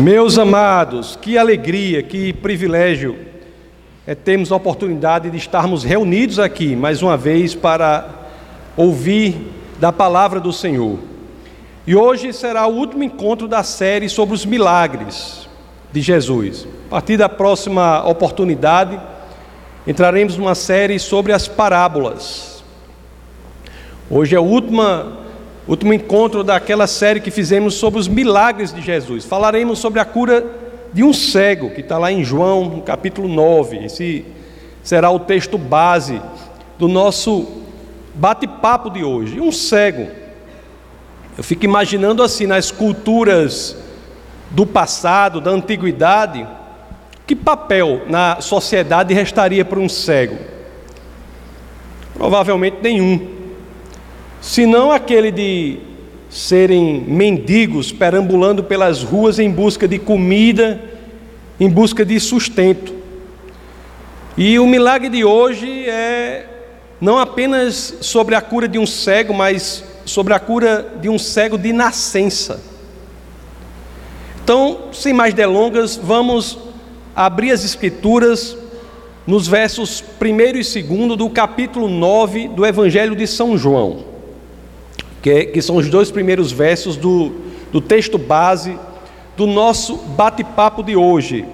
Meus amados, que alegria, que privilégio é termos a oportunidade de estarmos reunidos aqui mais uma vez para ouvir da palavra do Senhor. E hoje será o último encontro da série sobre os milagres de Jesus. A partir da próxima oportunidade, entraremos numa série sobre as parábolas. Hoje é o último, último encontro daquela série que fizemos sobre os milagres de Jesus. Falaremos sobre a cura de um cego, que está lá em João, no capítulo 9. Esse será o texto base do nosso bate-papo de hoje. Um cego. Eu fico imaginando assim, nas culturas do passado, da antiguidade, que papel na sociedade restaria para um cego? Provavelmente nenhum. Senão aquele de serem mendigos perambulando pelas ruas em busca de comida, em busca de sustento. E o milagre de hoje é não apenas sobre a cura de um cego, mas sobre a cura de um cego de nascença. Então, sem mais delongas, vamos abrir as Escrituras nos versos 1 e 2 do capítulo 9 do Evangelho de São João que, que são os dois primeiros versos do, do texto base do nosso bate-papo de hoje.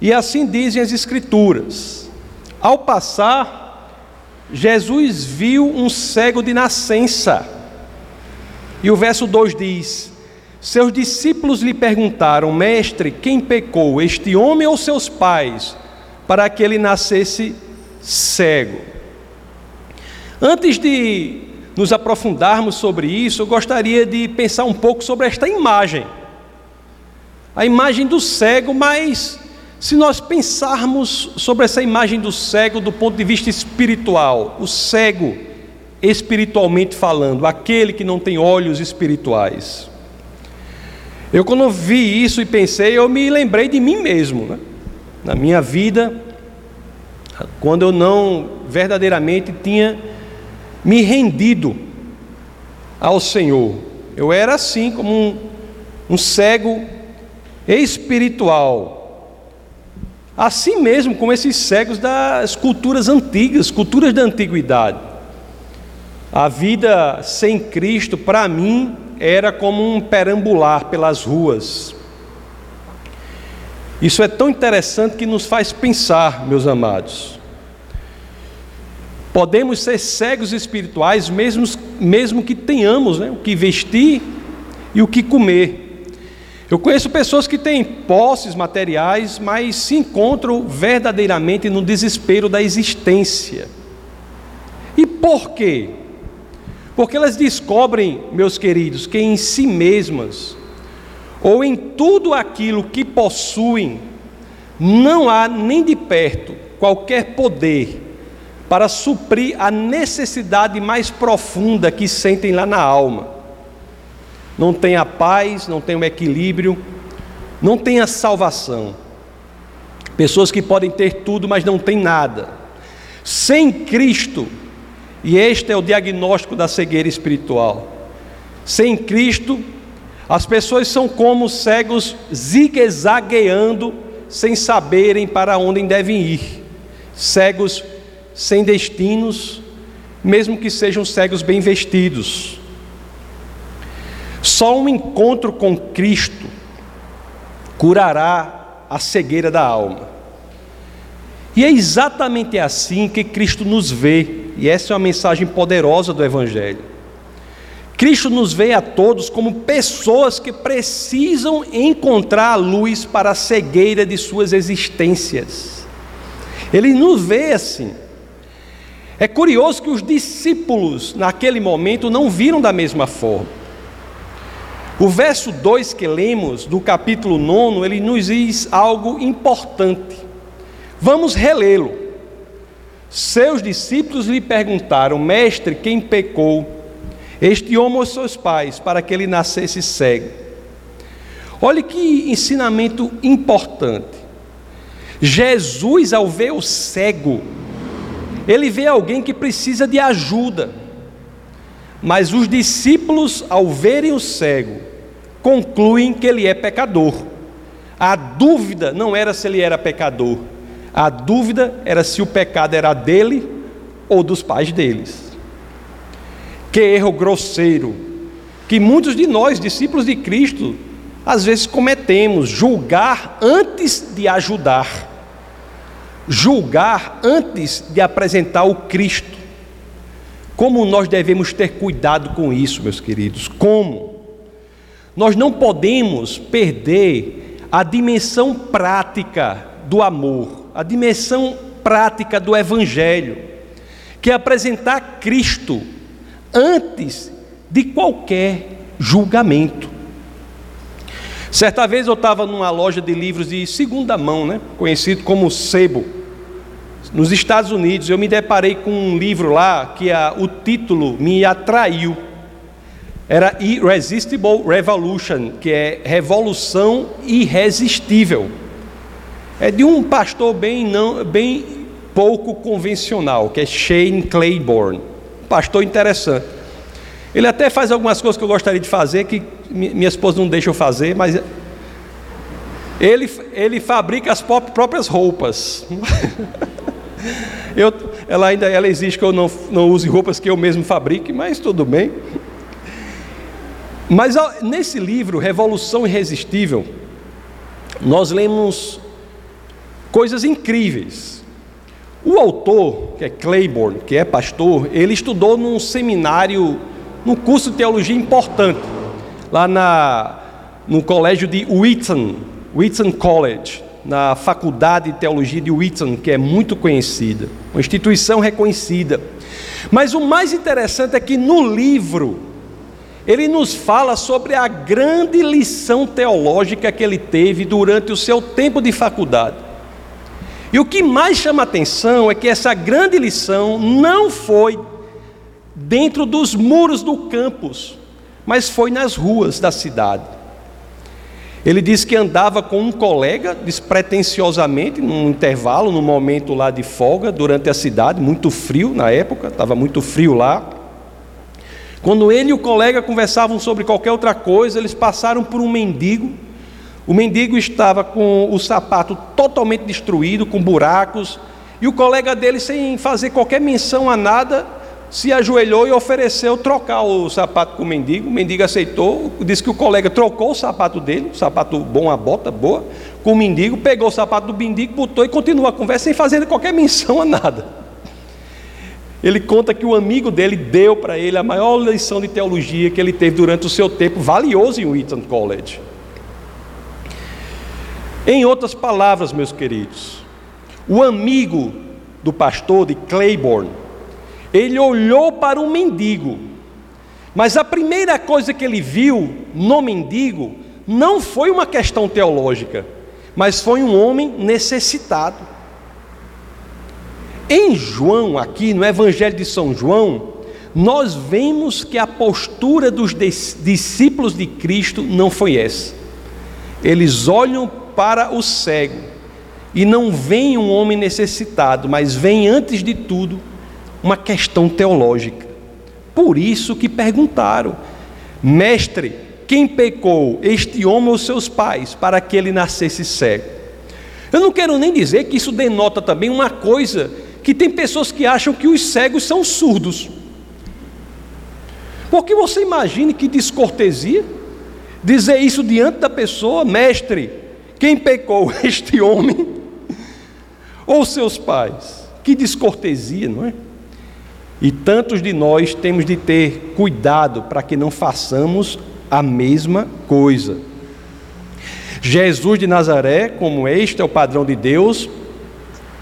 E assim dizem as Escrituras: Ao passar, Jesus viu um cego de nascença. E o verso 2 diz: Seus discípulos lhe perguntaram, Mestre, quem pecou, este homem ou seus pais, para que ele nascesse cego? Antes de nos aprofundarmos sobre isso, eu gostaria de pensar um pouco sobre esta imagem. A imagem do cego, mas se nós pensarmos sobre essa imagem do cego do ponto de vista espiritual, o cego, espiritualmente falando, aquele que não tem olhos espirituais. Eu, quando vi isso e pensei, eu me lembrei de mim mesmo, né? na minha vida, quando eu não verdadeiramente tinha me rendido ao Senhor. Eu era assim, como um, um cego espiritual. Assim mesmo como esses cegos das culturas antigas, culturas da antiguidade. A vida sem Cristo, para mim, era como um perambular pelas ruas. Isso é tão interessante que nos faz pensar, meus amados. Podemos ser cegos espirituais, mesmo, mesmo que tenhamos né, o que vestir e o que comer. Eu conheço pessoas que têm posses materiais, mas se encontram verdadeiramente no desespero da existência. E por quê? Porque elas descobrem, meus queridos, que em si mesmas, ou em tudo aquilo que possuem, não há nem de perto qualquer poder para suprir a necessidade mais profunda que sentem lá na alma. Não tem a paz, não tem o equilíbrio, não tem a salvação. Pessoas que podem ter tudo, mas não têm nada. Sem Cristo, e este é o diagnóstico da cegueira espiritual. Sem Cristo, as pessoas são como cegos zigue-zagueando, sem saberem para onde devem ir. Cegos sem destinos, mesmo que sejam cegos bem vestidos. Só um encontro com Cristo curará a cegueira da alma. E é exatamente assim que Cristo nos vê, e essa é uma mensagem poderosa do Evangelho. Cristo nos vê a todos como pessoas que precisam encontrar a luz para a cegueira de suas existências. Ele nos vê assim. É curioso que os discípulos, naquele momento, não viram da mesma forma. O verso 2 que lemos, do capítulo 9, ele nos diz algo importante. Vamos relê-lo. Seus discípulos lhe perguntaram: Mestre, quem pecou? Este homem ou seus pais, para que ele nascesse cego? Olhe que ensinamento importante. Jesus, ao ver o cego, ele vê alguém que precisa de ajuda. Mas os discípulos, ao verem o cego, concluem que ele é pecador. A dúvida não era se ele era pecador, a dúvida era se o pecado era dele ou dos pais deles. Que erro grosseiro, que muitos de nós, discípulos de Cristo, às vezes cometemos, julgar antes de ajudar, julgar antes de apresentar o Cristo. Como nós devemos ter cuidado com isso, meus queridos? Como? Nós não podemos perder a dimensão prática do amor, a dimensão prática do Evangelho, que é apresentar Cristo antes de qualquer julgamento. Certa vez eu estava numa loja de livros de segunda mão, né, conhecido como Sebo, nos Estados Unidos. Eu me deparei com um livro lá que a, o título me atraiu. Era Irresistible Revolution, que é Revolução Irresistível. É de um pastor bem, não, bem pouco convencional, que é Shane Claiborne. Pastor interessante. Ele até faz algumas coisas que eu gostaria de fazer que minha esposa não deixa eu fazer, mas ele, ele fabrica as próprias roupas. eu, ela ainda ela exige que eu não, não use roupas que eu mesmo fabrique, mas tudo bem. Mas nesse livro, Revolução Irresistível, nós lemos coisas incríveis. O autor, que é Claiborne, que é pastor, ele estudou num seminário, num curso de teologia importante lá na, no colégio de Wheaton, Wheaton College, na Faculdade de Teologia de Wheaton, que é muito conhecida, uma instituição reconhecida. Mas o mais interessante é que no livro, ele nos fala sobre a grande lição teológica que ele teve durante o seu tempo de faculdade. E o que mais chama atenção é que essa grande lição não foi dentro dos muros do campus, mas foi nas ruas da cidade. Ele disse que andava com um colega despretensiosamente, num intervalo, num momento lá de folga, durante a cidade, muito frio na época, estava muito frio lá. Quando ele e o colega conversavam sobre qualquer outra coisa, eles passaram por um mendigo. O mendigo estava com o sapato totalmente destruído, com buracos, e o colega dele, sem fazer qualquer menção a nada, se ajoelhou e ofereceu trocar o sapato com o mendigo. O mendigo aceitou, disse que o colega trocou o sapato dele, sapato bom, a bota boa, com o mendigo, pegou o sapato do mendigo, botou e continuou a conversa sem fazer qualquer menção a nada. Ele conta que o amigo dele deu para ele a maior lição de teologia que ele teve durante o seu tempo valioso em Wheaton College. Em outras palavras, meus queridos, o amigo do pastor de Claiborne ele olhou para um mendigo, mas a primeira coisa que ele viu no mendigo não foi uma questão teológica, mas foi um homem necessitado. Em João, aqui no Evangelho de São João, nós vemos que a postura dos discípulos de Cristo não foi essa. Eles olham para o cego e não veem um homem necessitado, mas veem antes de tudo uma questão teológica. Por isso que perguntaram: Mestre, quem pecou, este homem ou seus pais, para que ele nascesse cego? Eu não quero nem dizer que isso denota também uma coisa que tem pessoas que acham que os cegos são surdos. Porque você imagine que descortesia dizer isso diante da pessoa, mestre, quem pecou, este homem ou seus pais? Que descortesia, não é? E tantos de nós temos de ter cuidado para que não façamos a mesma coisa. Jesus de Nazaré, como este é o padrão de Deus,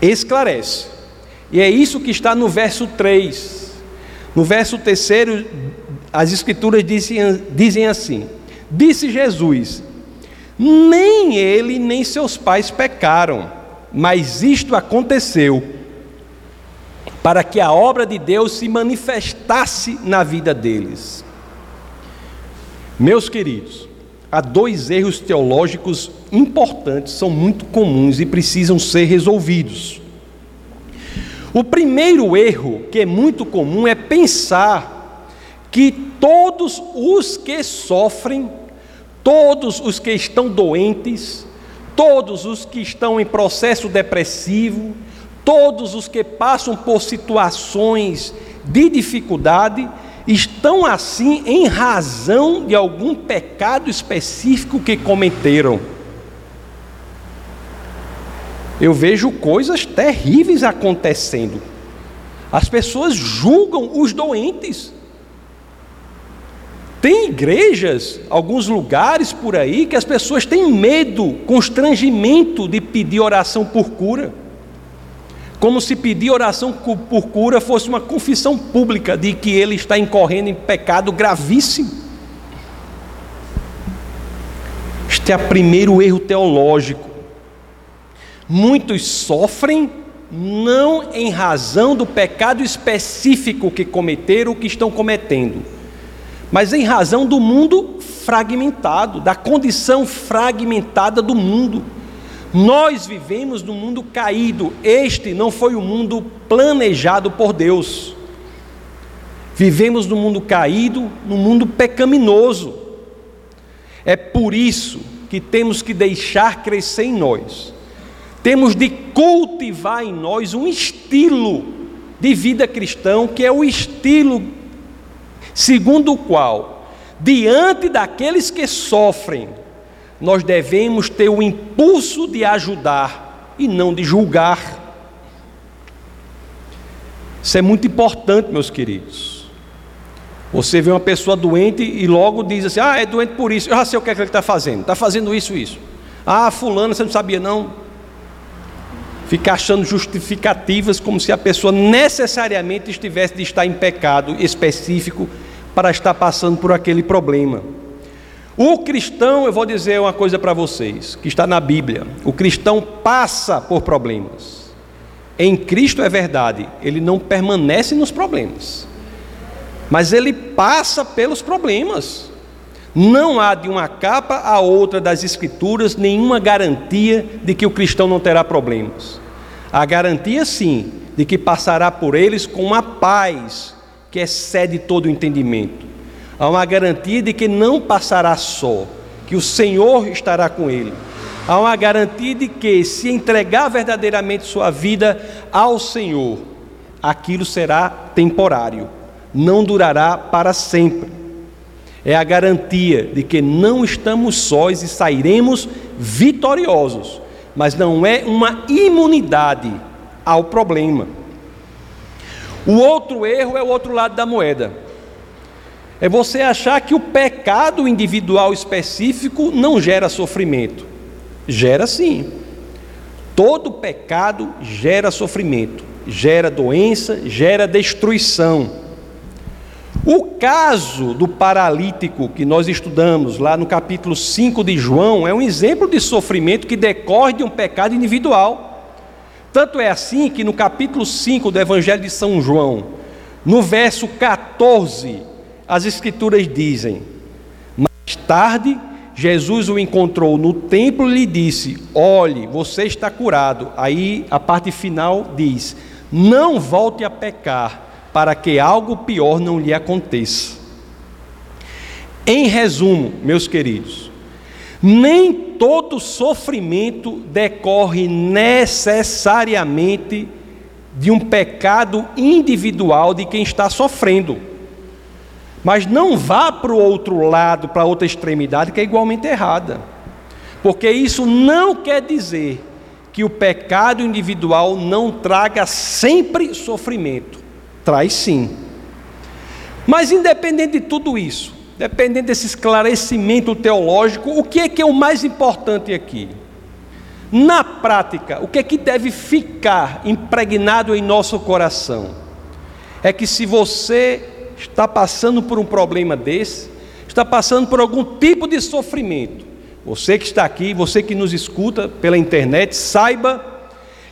esclarece. E é isso que está no verso 3. No verso 3, as Escrituras dizem, dizem assim: Disse Jesus: Nem ele nem seus pais pecaram, mas isto aconteceu para que a obra de Deus se manifestasse na vida deles. Meus queridos, há dois erros teológicos importantes, são muito comuns e precisam ser resolvidos. O primeiro erro, que é muito comum, é pensar que todos os que sofrem, todos os que estão doentes, todos os que estão em processo depressivo, todos os que passam por situações de dificuldade, estão assim em razão de algum pecado específico que cometeram. Eu vejo coisas terríveis acontecendo. As pessoas julgam os doentes. Tem igrejas, alguns lugares por aí, que as pessoas têm medo, constrangimento de pedir oração por cura. Como se pedir oração por cura fosse uma confissão pública de que ele está incorrendo em pecado gravíssimo. Este é o primeiro erro teológico. Muitos sofrem não em razão do pecado específico que cometeram ou que estão cometendo, mas em razão do mundo fragmentado, da condição fragmentada do mundo. Nós vivemos num mundo caído, este não foi o mundo planejado por Deus. Vivemos num mundo caído, num mundo pecaminoso. É por isso que temos que deixar crescer em nós temos de cultivar em nós um estilo de vida cristão, que é o estilo segundo o qual, diante daqueles que sofrem, nós devemos ter o impulso de ajudar e não de julgar. Isso é muito importante, meus queridos. Você vê uma pessoa doente e logo diz assim: Ah, é doente por isso. Eu já sei o que, é que ele está fazendo. Está fazendo isso, isso. Ah, fulano, você não sabia não? fica achando justificativas como se a pessoa necessariamente estivesse de estar em pecado específico para estar passando por aquele problema. O cristão, eu vou dizer uma coisa para vocês, que está na Bíblia: o cristão passa por problemas. Em Cristo é verdade, ele não permanece nos problemas, mas ele passa pelos problemas. Não há de uma capa a outra das Escrituras nenhuma garantia de que o cristão não terá problemas. A garantia, sim, de que passará por eles com uma paz que excede todo o entendimento. Há uma garantia de que não passará só, que o Senhor estará com ele. Há uma garantia de que, se entregar verdadeiramente sua vida ao Senhor, aquilo será temporário, não durará para sempre é a garantia de que não estamos sós e sairemos vitoriosos, mas não é uma imunidade ao problema. O outro erro é o outro lado da moeda. É você achar que o pecado individual específico não gera sofrimento. Gera sim. Todo pecado gera sofrimento, gera doença, gera destruição. O caso do paralítico que nós estudamos lá no capítulo 5 de João é um exemplo de sofrimento que decorre de um pecado individual. Tanto é assim que no capítulo 5 do Evangelho de São João, no verso 14, as Escrituras dizem: Mais tarde, Jesus o encontrou no templo e lhe disse: Olhe, você está curado. Aí a parte final diz: Não volte a pecar para que algo pior não lhe aconteça. Em resumo, meus queridos, nem todo sofrimento decorre necessariamente de um pecado individual de quem está sofrendo. Mas não vá para o outro lado, para outra extremidade, que é igualmente errada. Porque isso não quer dizer que o pecado individual não traga sempre sofrimento traz sim. Mas independente de tudo isso, dependendo desse esclarecimento teológico, o que é que é o mais importante aqui? Na prática, o que é que deve ficar impregnado em nosso coração? É que se você está passando por um problema desse, está passando por algum tipo de sofrimento, você que está aqui, você que nos escuta pela internet, saiba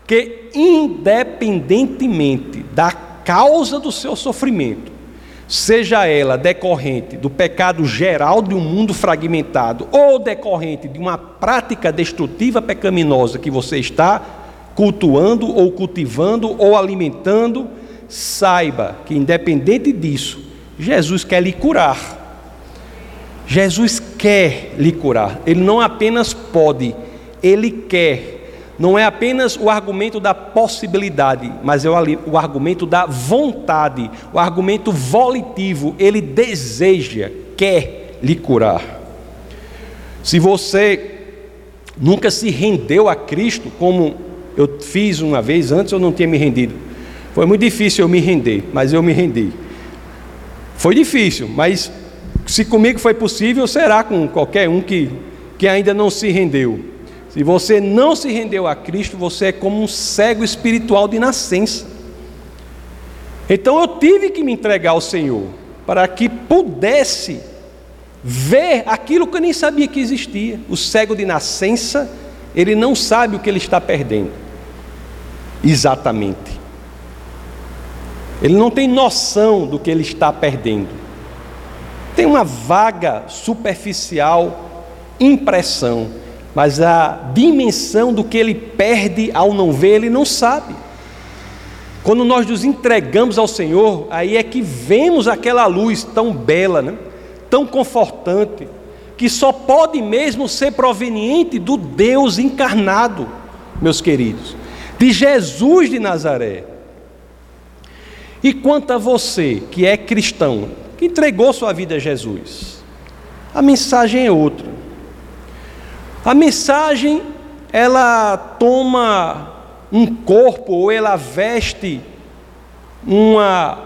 que independentemente da causa do seu sofrimento, seja ela decorrente do pecado geral de um mundo fragmentado ou decorrente de uma prática destrutiva pecaminosa que você está cultuando ou cultivando ou alimentando, saiba que independente disso, Jesus quer lhe curar. Jesus quer lhe curar. Ele não apenas pode, ele quer. Não é apenas o argumento da possibilidade, mas é o argumento da vontade, o argumento volitivo. Ele deseja, quer lhe curar. Se você nunca se rendeu a Cristo, como eu fiz uma vez, antes eu não tinha me rendido. Foi muito difícil eu me render, mas eu me rendi. Foi difícil, mas se comigo foi possível, será com qualquer um que, que ainda não se rendeu. Se você não se rendeu a Cristo, você é como um cego espiritual de nascença. Então eu tive que me entregar ao Senhor, para que pudesse ver aquilo que eu nem sabia que existia. O cego de nascença, ele não sabe o que ele está perdendo. Exatamente. Ele não tem noção do que ele está perdendo. Tem uma vaga, superficial impressão, mas a dimensão do que ele perde ao não ver, ele não sabe. Quando nós nos entregamos ao Senhor, aí é que vemos aquela luz tão bela, né? tão confortante, que só pode mesmo ser proveniente do Deus encarnado, meus queridos, de Jesus de Nazaré. E quanto a você, que é cristão, que entregou sua vida a Jesus, a mensagem é outra. A mensagem, ela toma um corpo ou ela veste uma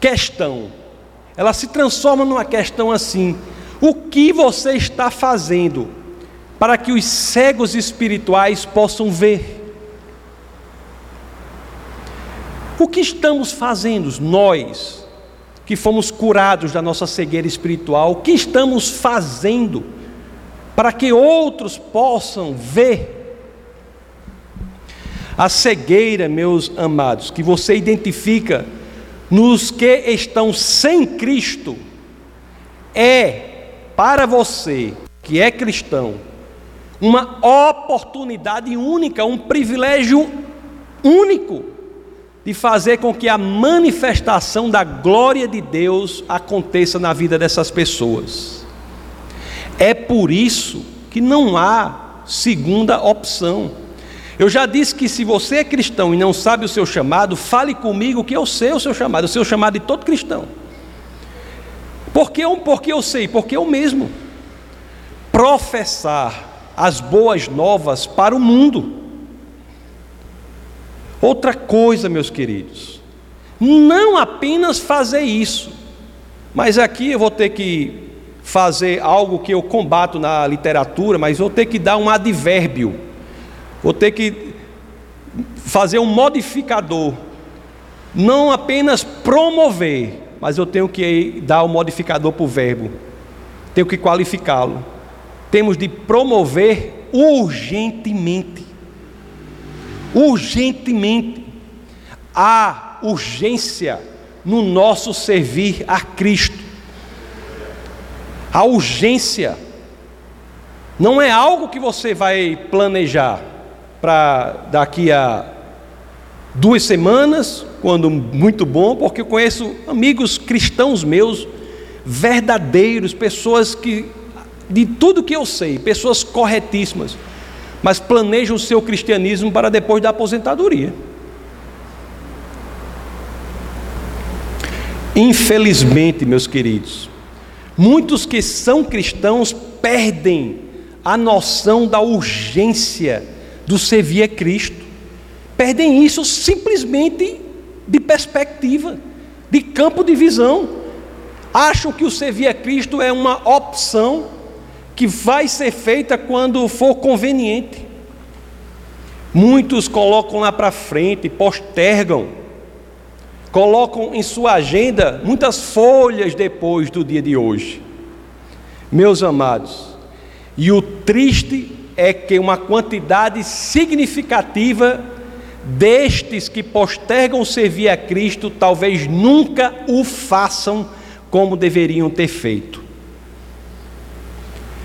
questão. Ela se transforma numa questão assim: o que você está fazendo para que os cegos espirituais possam ver? O que estamos fazendo, nós, que fomos curados da nossa cegueira espiritual, o que estamos fazendo para que outros possam ver? A cegueira, meus amados, que você identifica nos que estão sem Cristo, é para você que é cristão, uma oportunidade única, um privilégio único de fazer com que a manifestação da glória de Deus aconteça na vida dessas pessoas. É por isso que não há segunda opção. Eu já disse que se você é cristão e não sabe o seu chamado, fale comigo que eu sei o seu chamado, o seu chamado de todo cristão. Por que, porque eu sei? Porque eu mesmo. Professar as boas novas para o mundo. Outra coisa, meus queridos, não apenas fazer isso, mas aqui eu vou ter que fazer algo que eu combato na literatura, mas vou ter que dar um advérbio, vou ter que fazer um modificador, não apenas promover, mas eu tenho que dar o um modificador para o verbo, tenho que qualificá-lo. Temos de promover urgentemente urgentemente. Há urgência no nosso servir a Cristo. A urgência não é algo que você vai planejar para daqui a duas semanas, quando muito bom, porque eu conheço amigos cristãos meus, verdadeiros, pessoas que, de tudo que eu sei, pessoas corretíssimas mas planejam o seu cristianismo para depois da aposentadoria. Infelizmente, meus queridos, muitos que são cristãos perdem a noção da urgência do servir a Cristo. Perdem isso simplesmente de perspectiva, de campo de visão. Acham que o servir a Cristo é uma opção que vai ser feita quando for conveniente. Muitos colocam lá para frente, postergam, colocam em sua agenda muitas folhas depois do dia de hoje. Meus amados, e o triste é que uma quantidade significativa destes que postergam servir a Cristo talvez nunca o façam como deveriam ter feito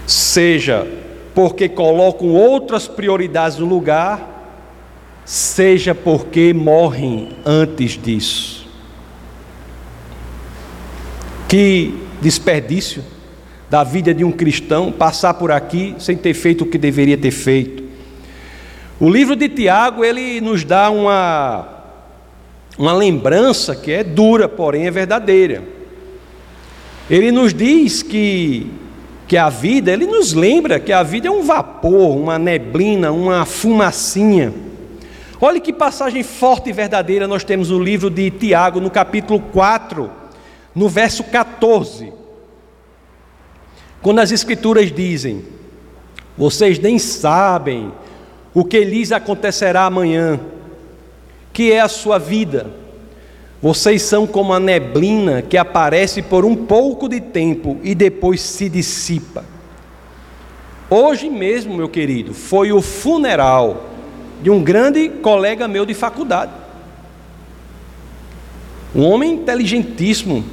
seja porque colocam outras prioridades no lugar, seja porque morrem antes disso. Que desperdício da vida de um cristão passar por aqui sem ter feito o que deveria ter feito, O livro de Tiago, ele nos dá uma, uma lembrança que é dura, porém é verdadeira. Ele nos diz que, que a vida, ele nos lembra que a vida é um vapor, uma neblina, uma fumacinha. Olhe que passagem forte e verdadeira nós temos no livro de Tiago, no capítulo 4, no verso 14. Quando as Escrituras dizem: Vocês nem sabem o que lhes acontecerá amanhã, que é a sua vida. Vocês são como a neblina que aparece por um pouco de tempo e depois se dissipa. Hoje mesmo, meu querido, foi o funeral de um grande colega meu de faculdade. Um homem inteligentíssimo,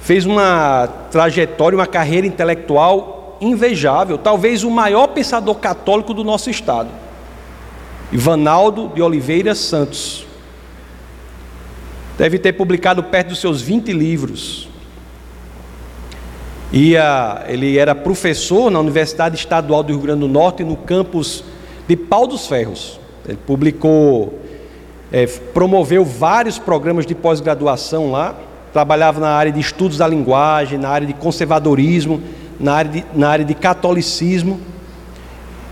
fez uma trajetória, uma carreira intelectual invejável, talvez o maior pensador católico do nosso estado. Ivanaldo de Oliveira Santos. Deve ter publicado perto dos seus 20 livros. Ia, ele era professor na Universidade Estadual do Rio Grande do Norte, no campus de Pau dos Ferros. Ele publicou, é, promoveu vários programas de pós-graduação lá, trabalhava na área de estudos da linguagem, na área de conservadorismo, na área de, na área de catolicismo.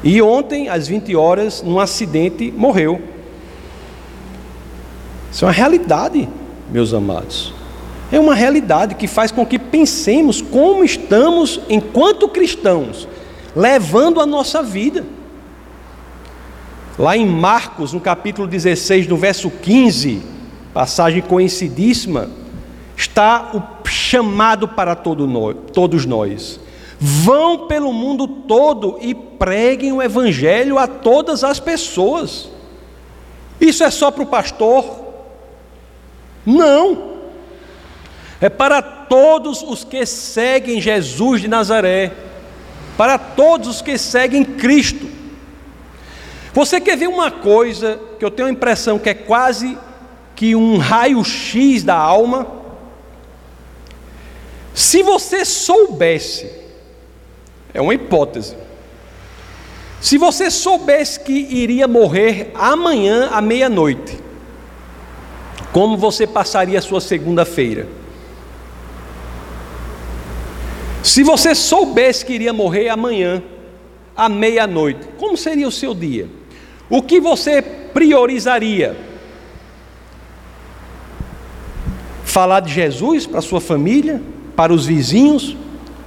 E ontem, às 20 horas, num acidente, morreu. Isso é uma realidade, meus amados. É uma realidade que faz com que pensemos como estamos, enquanto cristãos, levando a nossa vida. Lá em Marcos, no capítulo 16, no verso 15, passagem conhecidíssima, está o chamado para todos nós. Vão pelo mundo todo e preguem o evangelho a todas as pessoas. Isso é só para o pastor? Não. É para todos os que seguem Jesus de Nazaré, para todos os que seguem Cristo. Você quer ver uma coisa que eu tenho a impressão que é quase que um raio-x da alma? Se você soubesse é uma hipótese. Se você soubesse que iria morrer amanhã à meia-noite, como você passaria a sua segunda-feira? Se você soubesse que iria morrer amanhã à meia-noite, como seria o seu dia? O que você priorizaria? Falar de Jesus para sua família, para os vizinhos,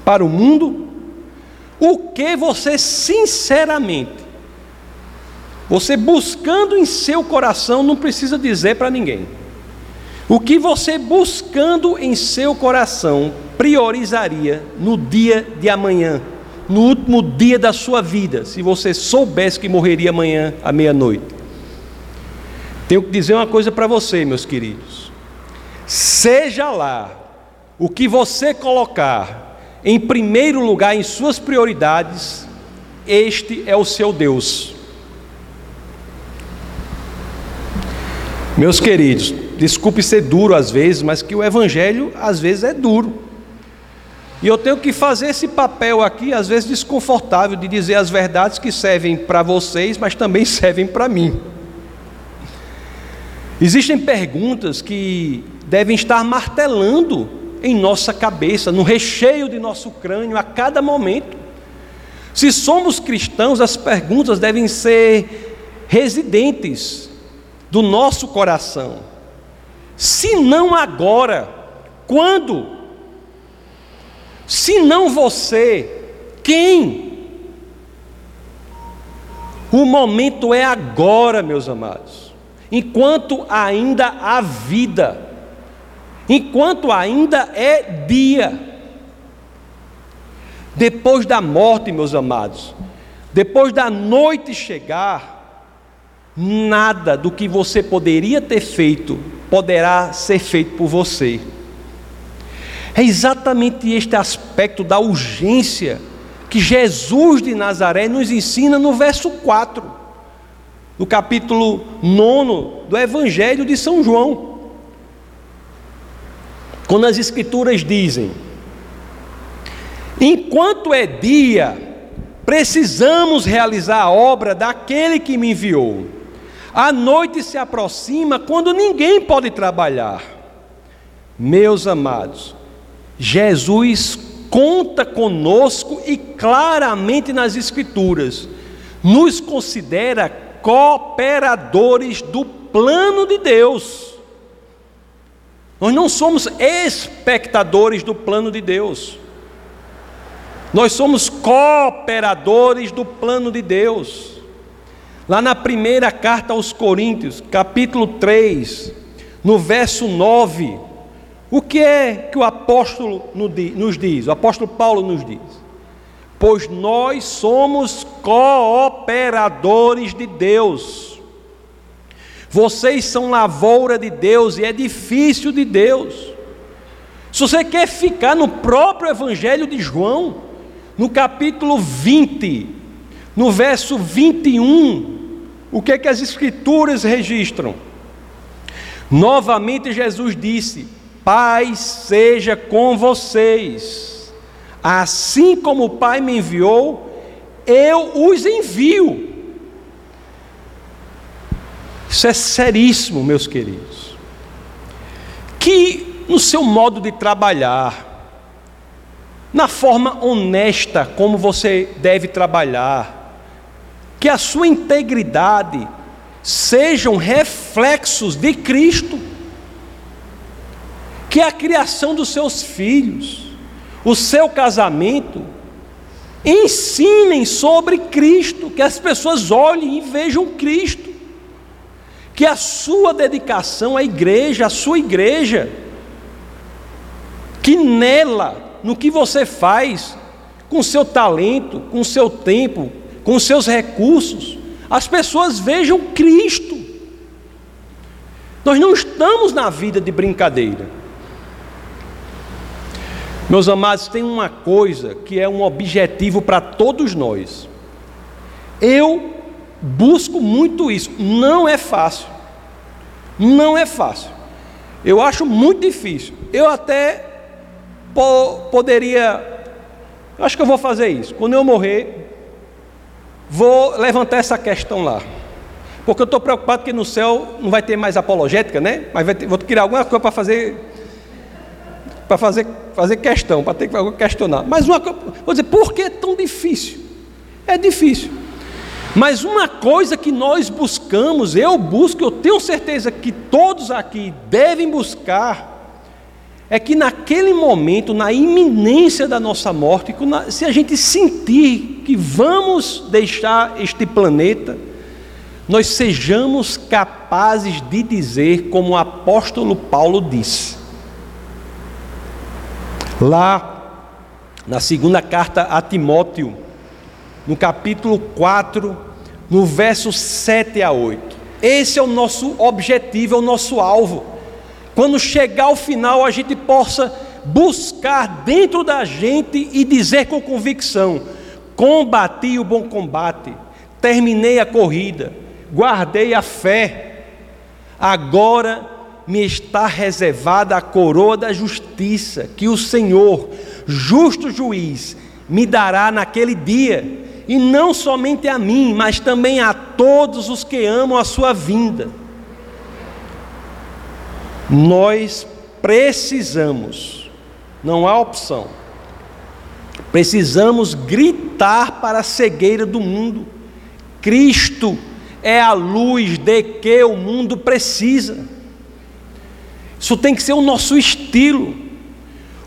para o mundo? O que você sinceramente, você buscando em seu coração, não precisa dizer para ninguém. O que você buscando em seu coração priorizaria no dia de amanhã, no último dia da sua vida, se você soubesse que morreria amanhã à meia-noite? Tenho que dizer uma coisa para você, meus queridos. Seja lá o que você colocar em primeiro lugar em suas prioridades, este é o seu Deus. Meus queridos, desculpe ser duro às vezes, mas que o Evangelho às vezes é duro. E eu tenho que fazer esse papel aqui, às vezes desconfortável, de dizer as verdades que servem para vocês, mas também servem para mim. Existem perguntas que devem estar martelando em nossa cabeça, no recheio de nosso crânio a cada momento. Se somos cristãos, as perguntas devem ser residentes do nosso coração. Se não agora, quando? Se não você, quem? O momento é agora, meus amados. Enquanto ainda há vida enquanto ainda é dia. Depois da morte, meus amados, depois da noite chegar, nada do que você poderia ter feito poderá ser feito por você. É exatamente este aspecto da urgência que Jesus de Nazaré nos ensina no verso 4, do capítulo 9 do Evangelho de São João. Quando as Escrituras dizem: enquanto é dia, Precisamos realizar a obra daquele que me enviou. A noite se aproxima quando ninguém pode trabalhar. Meus amados, Jesus conta conosco e claramente nas Escrituras, nos considera cooperadores do plano de Deus. Nós não somos espectadores do plano de Deus. Nós somos cooperadores do plano de Deus. Lá na primeira carta aos Coríntios, capítulo 3, no verso 9, o que é que o apóstolo nos diz? O apóstolo Paulo nos diz: Pois nós somos cooperadores de Deus. Vocês são lavoura de Deus e edifício de Deus. Se você quer ficar no próprio Evangelho de João, no capítulo 20, no verso 21, o que é que as Escrituras registram? Novamente Jesus disse: Pai seja com vocês, assim como o Pai me enviou, eu os envio. Isso é seríssimo, meus queridos. Que no seu modo de trabalhar, na forma honesta como você deve trabalhar, que a sua integridade sejam reflexos de Cristo, que a criação dos seus filhos, o seu casamento, ensinem sobre Cristo, que as pessoas olhem e vejam Cristo, que a sua dedicação à igreja, a sua igreja, que nela no que você faz, com seu talento, com seu tempo, com seus recursos, as pessoas vejam Cristo. Nós não estamos na vida de brincadeira. Meus amados, tem uma coisa que é um objetivo para todos nós. Eu busco muito isso. Não é fácil. Não é fácil. Eu acho muito difícil. Eu até po poderia, acho que eu vou fazer isso. Quando eu morrer, vou levantar essa questão lá. Porque eu estou preocupado que no céu não vai ter mais apologética, né? Mas ter, vou criar alguma coisa para fazer para fazer, fazer questão, para ter que questionar. Mas uma vou dizer, por que é tão difícil? É difícil. Mas uma coisa que nós buscamos, eu busco, eu tenho certeza que todos aqui devem buscar, é que naquele momento, na iminência da nossa morte, se a gente sentir que vamos deixar este planeta, nós sejamos capazes de dizer, como o apóstolo Paulo disse, lá na segunda carta a Timóteo, no capítulo 4, no verso 7 a 8. Esse é o nosso objetivo, é o nosso alvo quando chegar ao final, a gente possa buscar dentro da gente e dizer com convicção: combati o bom combate, terminei a corrida, guardei a fé, agora me está reservada a coroa da justiça, que o Senhor, justo juiz, me dará naquele dia, e não somente a mim, mas também a todos os que amam a sua vinda. Nós precisamos, não há opção, precisamos gritar para a cegueira do mundo: Cristo é a luz de que o mundo precisa. Isso tem que ser o nosso estilo.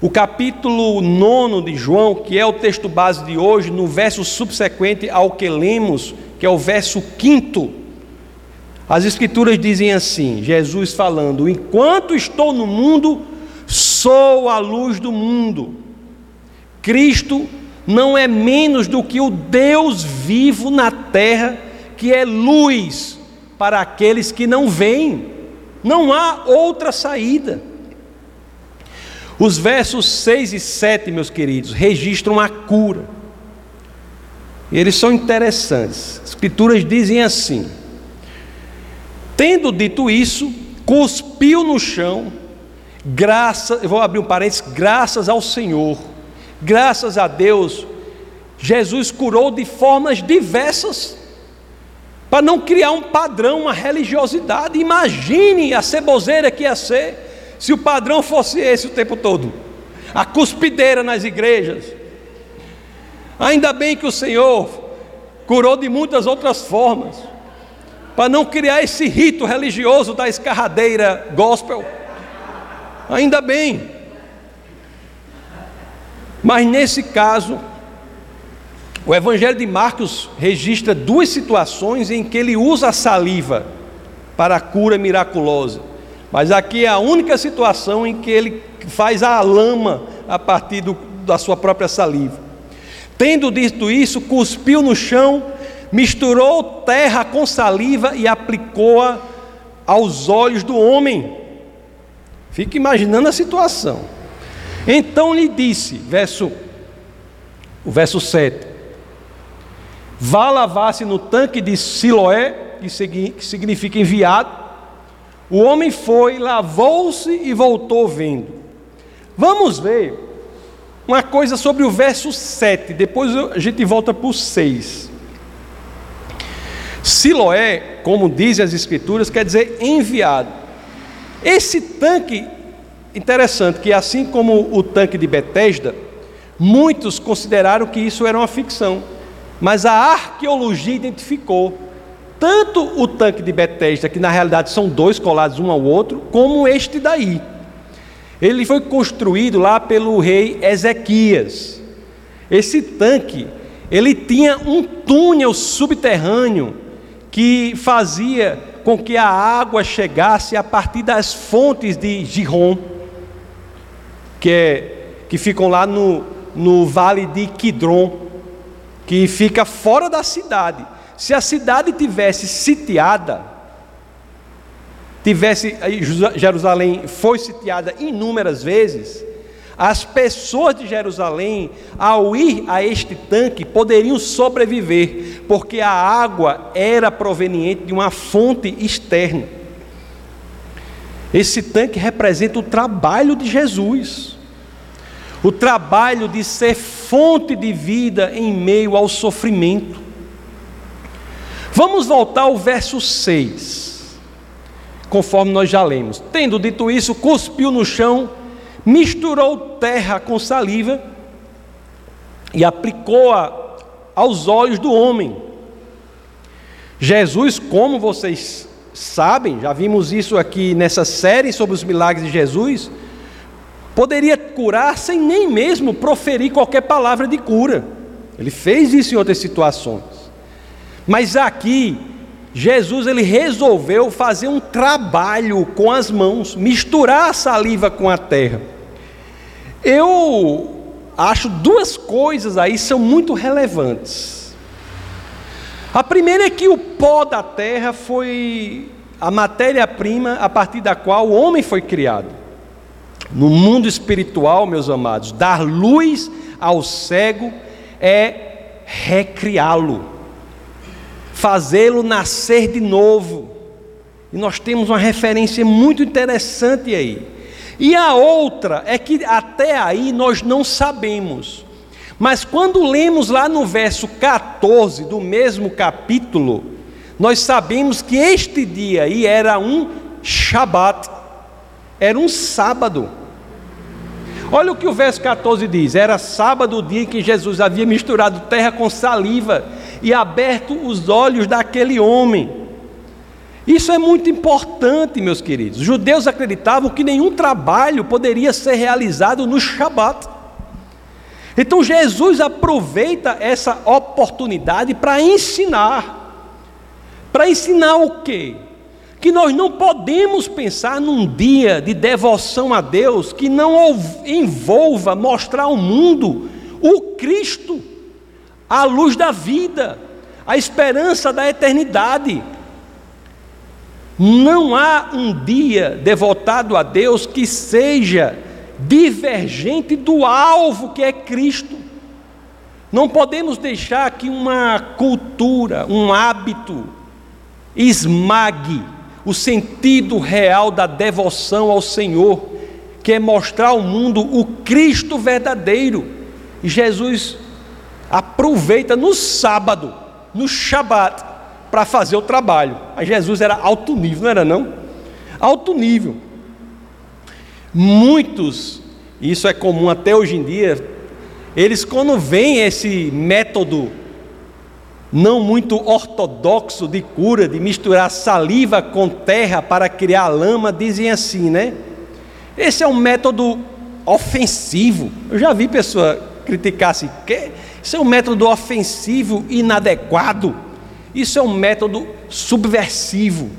O capítulo 9 de João, que é o texto base de hoje, no verso subsequente ao que lemos, que é o verso 5 as Escrituras dizem assim: Jesus falando, enquanto estou no mundo, sou a luz do mundo. Cristo não é menos do que o Deus vivo na terra, que é luz para aqueles que não veem. Não há outra saída. Os versos 6 e 7, meus queridos, registram a cura. Eles são interessantes. As Escrituras dizem assim: Tendo dito isso, cuspiu no chão, graças, vou abrir um parênteses, graças ao Senhor, graças a Deus, Jesus curou de formas diversas, para não criar um padrão, uma religiosidade. Imagine a ceboseira que ia ser se o padrão fosse esse o tempo todo a cuspideira nas igrejas. Ainda bem que o Senhor curou de muitas outras formas, para não criar esse rito religioso da escarradeira gospel. Ainda bem. Mas nesse caso, o Evangelho de Marcos registra duas situações em que ele usa a saliva para a cura miraculosa. Mas aqui é a única situação em que ele faz a lama a partir do, da sua própria saliva. Tendo dito isso, cuspiu no chão, misturou terra com saliva e aplicou-a aos olhos do homem. Fique imaginando a situação. Então lhe disse, verso, o verso 7: Vá lavar-se no tanque de Siloé, que significa enviado. O homem foi, lavou-se e voltou vendo. Vamos ver uma coisa sobre o verso 7, depois a gente volta para o 6. Siloé, como dizem as Escrituras, quer dizer enviado. Esse tanque, interessante, que assim como o tanque de Betesda, muitos consideraram que isso era uma ficção, mas a arqueologia identificou tanto o tanque de Betesda, que na realidade são dois colados um ao outro, como este daí. Ele foi construído lá pelo rei Ezequias. Esse tanque, ele tinha um túnel subterrâneo que fazia com que a água chegasse a partir das fontes de Giron, que, é, que ficam lá no, no vale de Kidron, que fica fora da cidade. Se a cidade tivesse sitiada, tivesse Jerusalém foi sitiada inúmeras vezes, as pessoas de Jerusalém, ao ir a este tanque, poderiam sobreviver, porque a água era proveniente de uma fonte externa. Esse tanque representa o trabalho de Jesus, o trabalho de ser fonte de vida em meio ao sofrimento. Vamos voltar ao verso 6, conforme nós já lemos. Tendo dito isso, cuspiu no chão, misturou terra com saliva e aplicou-a aos olhos do homem. Jesus, como vocês sabem, já vimos isso aqui nessa série sobre os milagres de Jesus, poderia curar sem nem mesmo proferir qualquer palavra de cura. Ele fez isso em outras situações. Mas aqui, Jesus ele resolveu fazer um trabalho com as mãos, misturar a saliva com a terra. Eu acho duas coisas aí são muito relevantes. A primeira é que o pó da terra foi a matéria-prima a partir da qual o homem foi criado. No mundo espiritual, meus amados, dar luz ao cego é recriá-lo fazê-lo nascer de novo. E nós temos uma referência muito interessante aí. E a outra é que até aí nós não sabemos. Mas quando lemos lá no verso 14 do mesmo capítulo, nós sabemos que este dia aí era um Shabat, era um sábado. Olha o que o verso 14 diz: era sábado o dia em que Jesus havia misturado terra com saliva e aberto os olhos daquele homem. Isso é muito importante, meus queridos. Os judeus acreditavam que nenhum trabalho poderia ser realizado no Shabat. Então Jesus aproveita essa oportunidade para ensinar. Para ensinar o quê? Que nós não podemos pensar num dia de devoção a Deus que não envolva mostrar ao mundo o Cristo a luz da vida, a esperança da eternidade. Não há um dia devotado a Deus que seja divergente do alvo que é Cristo. Não podemos deixar que uma cultura, um hábito, esmague o sentido real da devoção ao Senhor, que é mostrar ao mundo o Cristo verdadeiro. E Jesus aproveita no sábado, no Shabat, para fazer o trabalho. Mas Jesus era alto nível, não era não? Alto nível. Muitos, isso é comum até hoje em dia, eles quando veem esse método não muito ortodoxo de cura, de misturar saliva com terra para criar lama, dizem assim, né? Esse é um método ofensivo. Eu já vi pessoa criticar assim, que isso é um método ofensivo, inadequado. Isso é um método subversivo.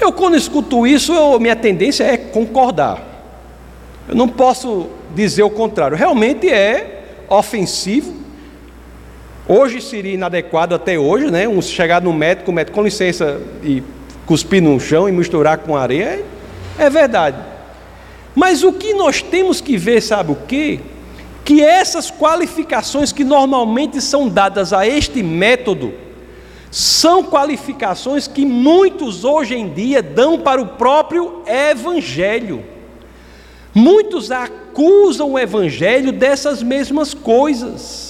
Eu, quando escuto isso, eu, minha tendência é concordar. Eu não posso dizer o contrário. Realmente é ofensivo. Hoje seria inadequado até hoje, né? Um chegar no médico, o médico, com licença, e cuspir no chão e misturar com areia, é, é verdade. Mas o que nós temos que ver, sabe o quê? Que essas qualificações que normalmente são dadas a este método, são qualificações que muitos hoje em dia dão para o próprio Evangelho. Muitos acusam o Evangelho dessas mesmas coisas.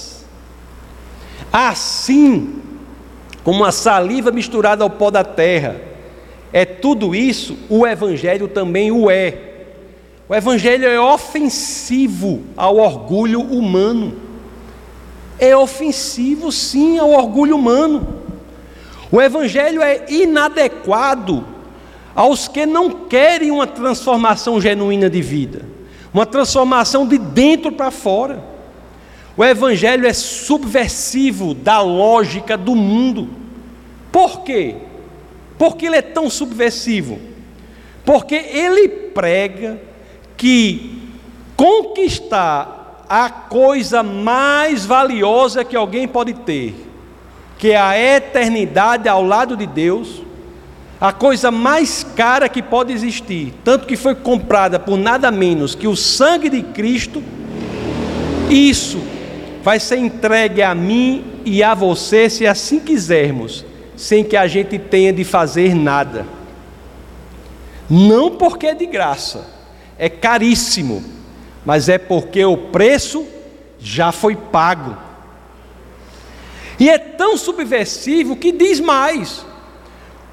Assim como a saliva misturada ao pó da terra, é tudo isso, o Evangelho também o é. O Evangelho é ofensivo ao orgulho humano. É ofensivo, sim, ao orgulho humano. O Evangelho é inadequado aos que não querem uma transformação genuína de vida, uma transformação de dentro para fora. O Evangelho é subversivo da lógica do mundo. Por quê? Porque ele é tão subversivo? Porque ele prega que conquistar a coisa mais valiosa que alguém pode ter, que é a eternidade ao lado de Deus, a coisa mais cara que pode existir, tanto que foi comprada por nada menos que o sangue de Cristo, isso vai ser entregue a mim e a você, se assim quisermos, sem que a gente tenha de fazer nada. Não porque é de graça, é caríssimo, mas é porque o preço já foi pago. E é tão subversivo que diz mais: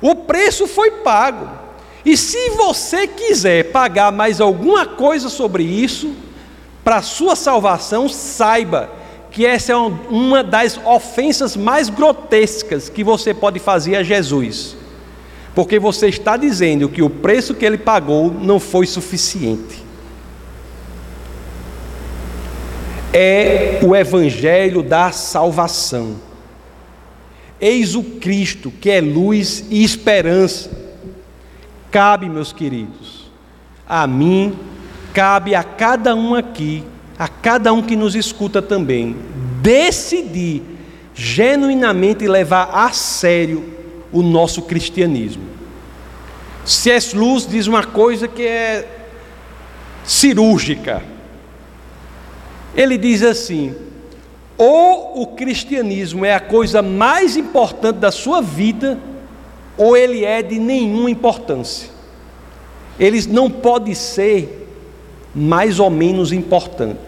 o preço foi pago. E se você quiser pagar mais alguma coisa sobre isso, para sua salvação, saiba que essa é uma das ofensas mais grotescas que você pode fazer a Jesus. Porque você está dizendo que o preço que ele pagou não foi suficiente. É o evangelho da salvação. Eis o Cristo, que é luz e esperança. Cabe, meus queridos, a mim, cabe a cada um aqui, a cada um que nos escuta também, decidir genuinamente levar a sério o nosso cristianismo. C.S. Luz diz uma coisa que é cirúrgica. Ele diz assim: ou o cristianismo é a coisa mais importante da sua vida, ou ele é de nenhuma importância. Eles não pode ser mais ou menos importante.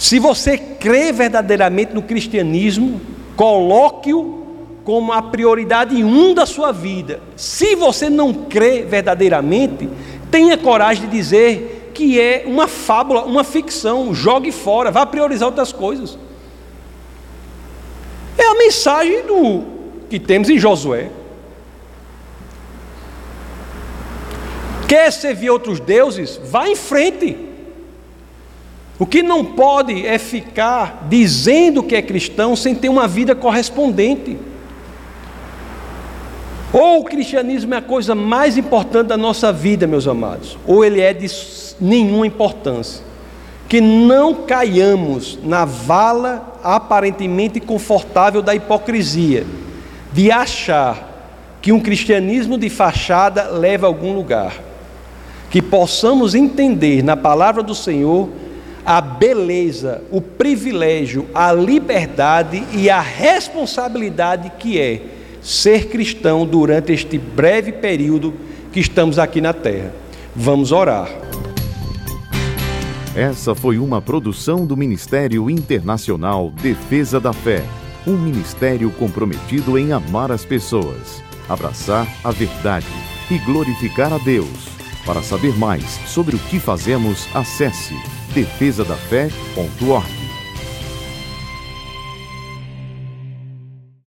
Se você crê verdadeiramente no cristianismo, coloque-o como a prioridade um da sua vida. Se você não crê verdadeiramente, tenha coragem de dizer que é uma fábula, uma ficção, jogue fora, vá priorizar outras coisas. É a mensagem do que temos em Josué. Quer servir outros deuses? Vá em frente. O que não pode é ficar dizendo que é cristão sem ter uma vida correspondente. Ou o cristianismo é a coisa mais importante da nossa vida, meus amados, ou ele é de nenhuma importância que não caiamos na vala aparentemente confortável da hipocrisia, de achar que um cristianismo de fachada leva a algum lugar. Que possamos entender na palavra do Senhor a beleza, o privilégio, a liberdade e a responsabilidade que é ser cristão durante este breve período que estamos aqui na terra. Vamos orar. Essa foi uma produção do Ministério Internacional Defesa da Fé, um ministério comprometido em amar as pessoas, abraçar a verdade e glorificar a Deus. Para saber mais sobre o que fazemos, acesse defesadafé.org.